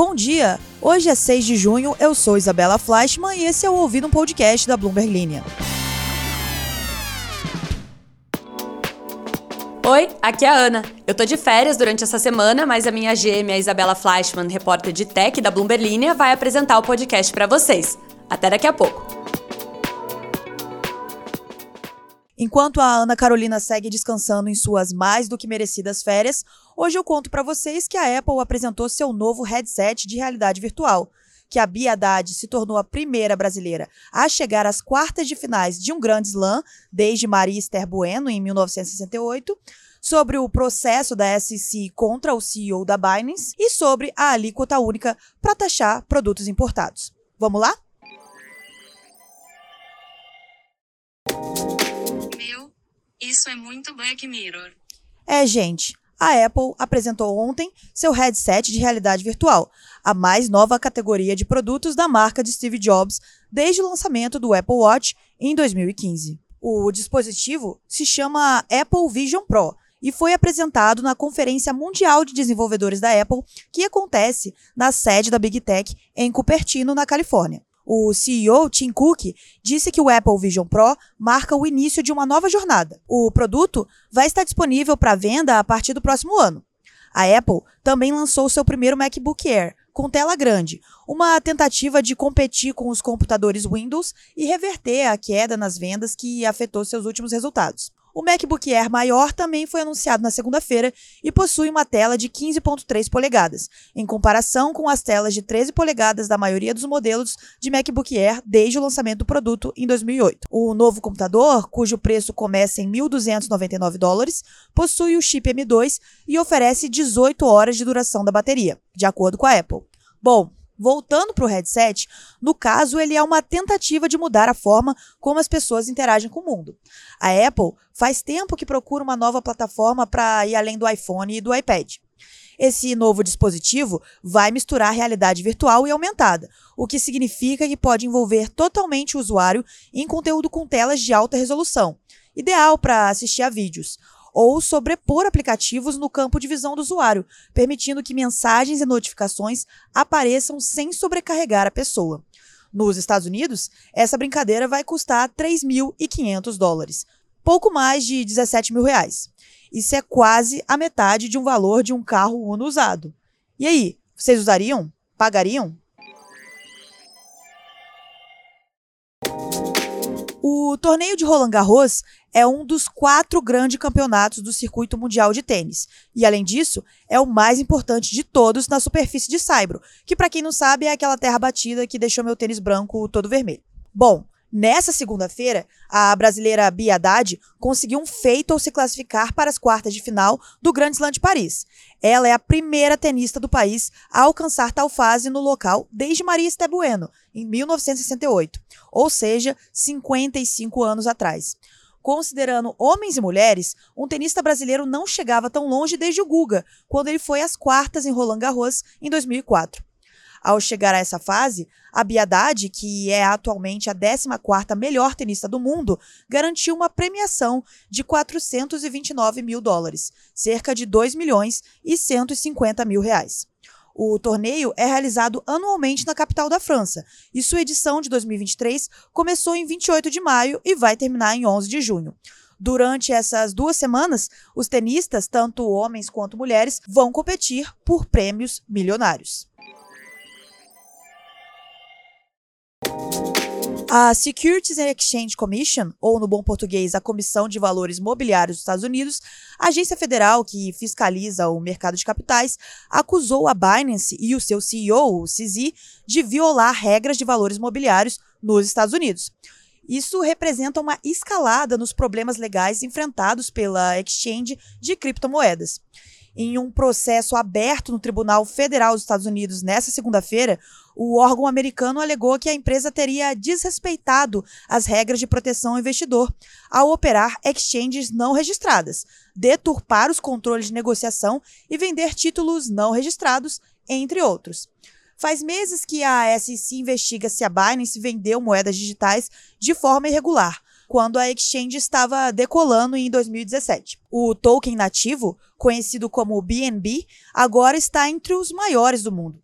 Bom dia! Hoje é 6 de junho, eu sou Isabela Fleischmann e esse é o Ouvido um Podcast da Bloomberg Linha. Oi, aqui é a Ana. Eu tô de férias durante essa semana, mas a minha gêmea Isabela Fleischmann, repórter de tech da Bloomberg Linha, vai apresentar o podcast para vocês. Até daqui a pouco. Enquanto a Ana Carolina segue descansando em suas mais do que merecidas férias, hoje eu conto para vocês que a Apple apresentou seu novo headset de realidade virtual, que a Bia Haddad se tornou a primeira brasileira a chegar às quartas de finais de um grande slam desde Maria Esther Bueno em 1968, sobre o processo da SEC contra o CEO da Binance e sobre a alíquota única para taxar produtos importados. Vamos lá? Isso é muito Black Mirror. É, gente. A Apple apresentou ontem seu headset de realidade virtual, a mais nova categoria de produtos da marca de Steve Jobs desde o lançamento do Apple Watch em 2015. O dispositivo se chama Apple Vision Pro e foi apresentado na Conferência Mundial de Desenvolvedores da Apple, que acontece na sede da Big Tech em Cupertino, na Califórnia. O CEO Tim Cook disse que o Apple Vision Pro marca o início de uma nova jornada. O produto vai estar disponível para venda a partir do próximo ano. A Apple também lançou seu primeiro MacBook Air, com tela grande, uma tentativa de competir com os computadores Windows e reverter a queda nas vendas que afetou seus últimos resultados. O MacBook Air maior também foi anunciado na segunda-feira e possui uma tela de 15.3 polegadas, em comparação com as telas de 13 polegadas da maioria dos modelos de MacBook Air desde o lançamento do produto em 2008. O novo computador, cujo preço começa em 1.299 dólares, possui o chip M2 e oferece 18 horas de duração da bateria, de acordo com a Apple. Bom, Voltando para o headset, no caso, ele é uma tentativa de mudar a forma como as pessoas interagem com o mundo. A Apple faz tempo que procura uma nova plataforma para ir além do iPhone e do iPad. Esse novo dispositivo vai misturar realidade virtual e aumentada, o que significa que pode envolver totalmente o usuário em conteúdo com telas de alta resolução, ideal para assistir a vídeos ou sobrepor aplicativos no campo de visão do usuário, permitindo que mensagens e notificações apareçam sem sobrecarregar a pessoa. Nos Estados Unidos, essa brincadeira vai custar 3.500 dólares, pouco mais de 17 mil reais. Isso é quase a metade de um valor de um carro Uno usado. E aí, vocês usariam? Pagariam? O torneio de Roland Garros é um dos quatro grandes campeonatos do circuito mundial de tênis. E, além disso, é o mais importante de todos na superfície de Saibro, que, para quem não sabe, é aquela terra batida que deixou meu tênis branco todo vermelho. Bom, Nessa segunda-feira, a brasileira Bia Haddad conseguiu um feito ao se classificar para as quartas de final do Grande Slam de Paris. Ela é a primeira tenista do país a alcançar tal fase no local desde Maria Esté Bueno, em 1968, ou seja, 55 anos atrás. Considerando homens e mulheres, um tenista brasileiro não chegava tão longe desde o Guga, quando ele foi às quartas em Roland Garros em 2004. Ao chegar a essa fase, a Biadade, que é atualmente a 14ª melhor tenista do mundo, garantiu uma premiação de 429 mil dólares, cerca de 2 milhões e 150 mil reais. O torneio é realizado anualmente na capital da França e sua edição de 2023 começou em 28 de maio e vai terminar em 11 de junho. Durante essas duas semanas, os tenistas, tanto homens quanto mulheres, vão competir por prêmios milionários. A Securities and Exchange Commission, ou no bom português, a Comissão de Valores Mobiliários dos Estados Unidos, agência federal que fiscaliza o mercado de capitais, acusou a Binance e o seu CEO, o CZ, de violar regras de valores mobiliários nos Estados Unidos. Isso representa uma escalada nos problemas legais enfrentados pela exchange de criptomoedas. Em um processo aberto no Tribunal Federal dos Estados Unidos nesta segunda-feira, o órgão americano alegou que a empresa teria desrespeitado as regras de proteção ao investidor ao operar exchanges não registradas, deturpar os controles de negociação e vender títulos não registrados, entre outros. Faz meses que a SEC investiga se a Binance vendeu moedas digitais de forma irregular, quando a exchange estava decolando em 2017. O token nativo, conhecido como BNB, agora está entre os maiores do mundo.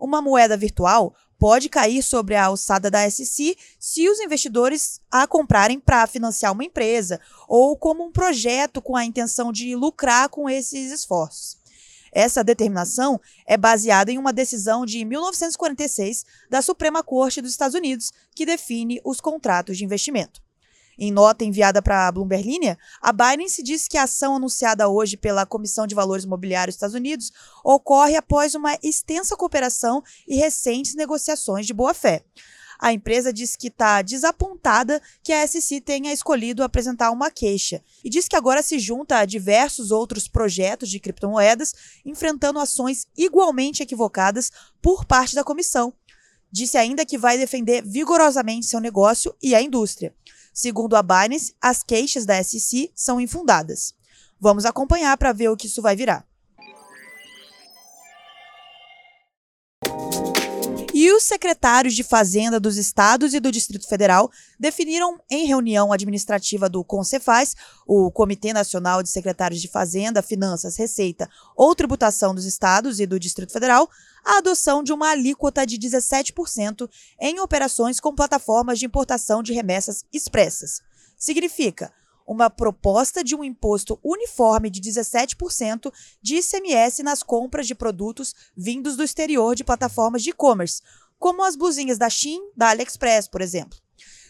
uma moeda virtual pode cair sobre a alçada da SC se os investidores a comprarem para financiar uma empresa ou como um projeto com a intenção de lucrar com esses esforços. Essa determinação é baseada em uma decisão de 1946 da Suprema Corte dos Estados Unidos, que define os contratos de investimento. Em nota enviada para a Bloomberg Linha, a Binance diz que a ação anunciada hoje pela Comissão de Valores Imobiliários dos Estados Unidos ocorre após uma extensa cooperação e recentes negociações de boa-fé. A empresa diz que está desapontada que a SEC tenha escolhido apresentar uma queixa e diz que agora se junta a diversos outros projetos de criptomoedas enfrentando ações igualmente equivocadas por parte da comissão. Disse ainda que vai defender vigorosamente seu negócio e a indústria. Segundo a Binance, as queixas da SEC são infundadas. Vamos acompanhar para ver o que isso vai virar. E os secretários de Fazenda dos estados e do Distrito Federal definiram em reunião administrativa do CONCEFAS, o Comitê Nacional de Secretários de Fazenda, Finanças, Receita ou Tributação dos estados e do Distrito Federal, a adoção de uma alíquota de 17% em operações com plataformas de importação de remessas expressas. Significa uma proposta de um imposto uniforme de 17% de ICMS nas compras de produtos vindos do exterior de plataformas de e-commerce, como as blusinhas da Shein, da AliExpress, por exemplo.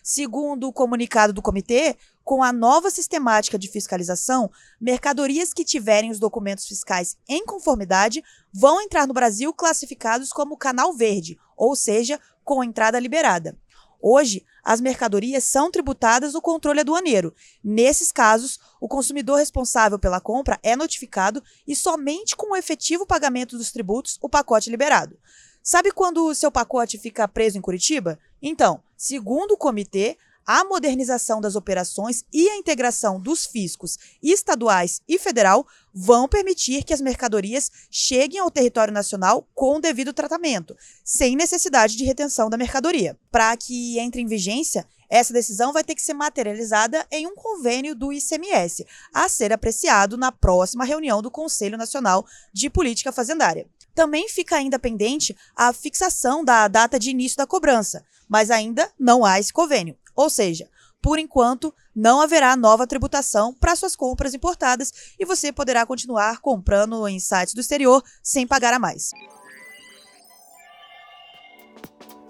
Segundo o comunicado do comitê, com a nova sistemática de fiscalização, mercadorias que tiverem os documentos fiscais em conformidade vão entrar no Brasil classificados como canal verde, ou seja, com entrada liberada. Hoje, as mercadorias são tributadas no controle aduaneiro. Nesses casos, o consumidor responsável pela compra é notificado e somente com o efetivo pagamento dos tributos o pacote é liberado. Sabe quando o seu pacote fica preso em Curitiba? Então, segundo o comitê, a modernização das operações e a integração dos fiscos estaduais e federal vão permitir que as mercadorias cheguem ao território nacional com o devido tratamento, sem necessidade de retenção da mercadoria. Para que entre em vigência, essa decisão vai ter que ser materializada em um convênio do ICMS, a ser apreciado na próxima reunião do Conselho Nacional de Política Fazendária. Também fica ainda pendente a fixação da data de início da cobrança, mas ainda não há esse convênio. Ou seja, por enquanto, não haverá nova tributação para suas compras importadas e você poderá continuar comprando em sites do exterior sem pagar a mais.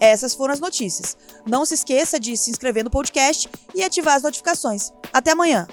Essas foram as notícias. Não se esqueça de se inscrever no podcast e ativar as notificações. Até amanhã!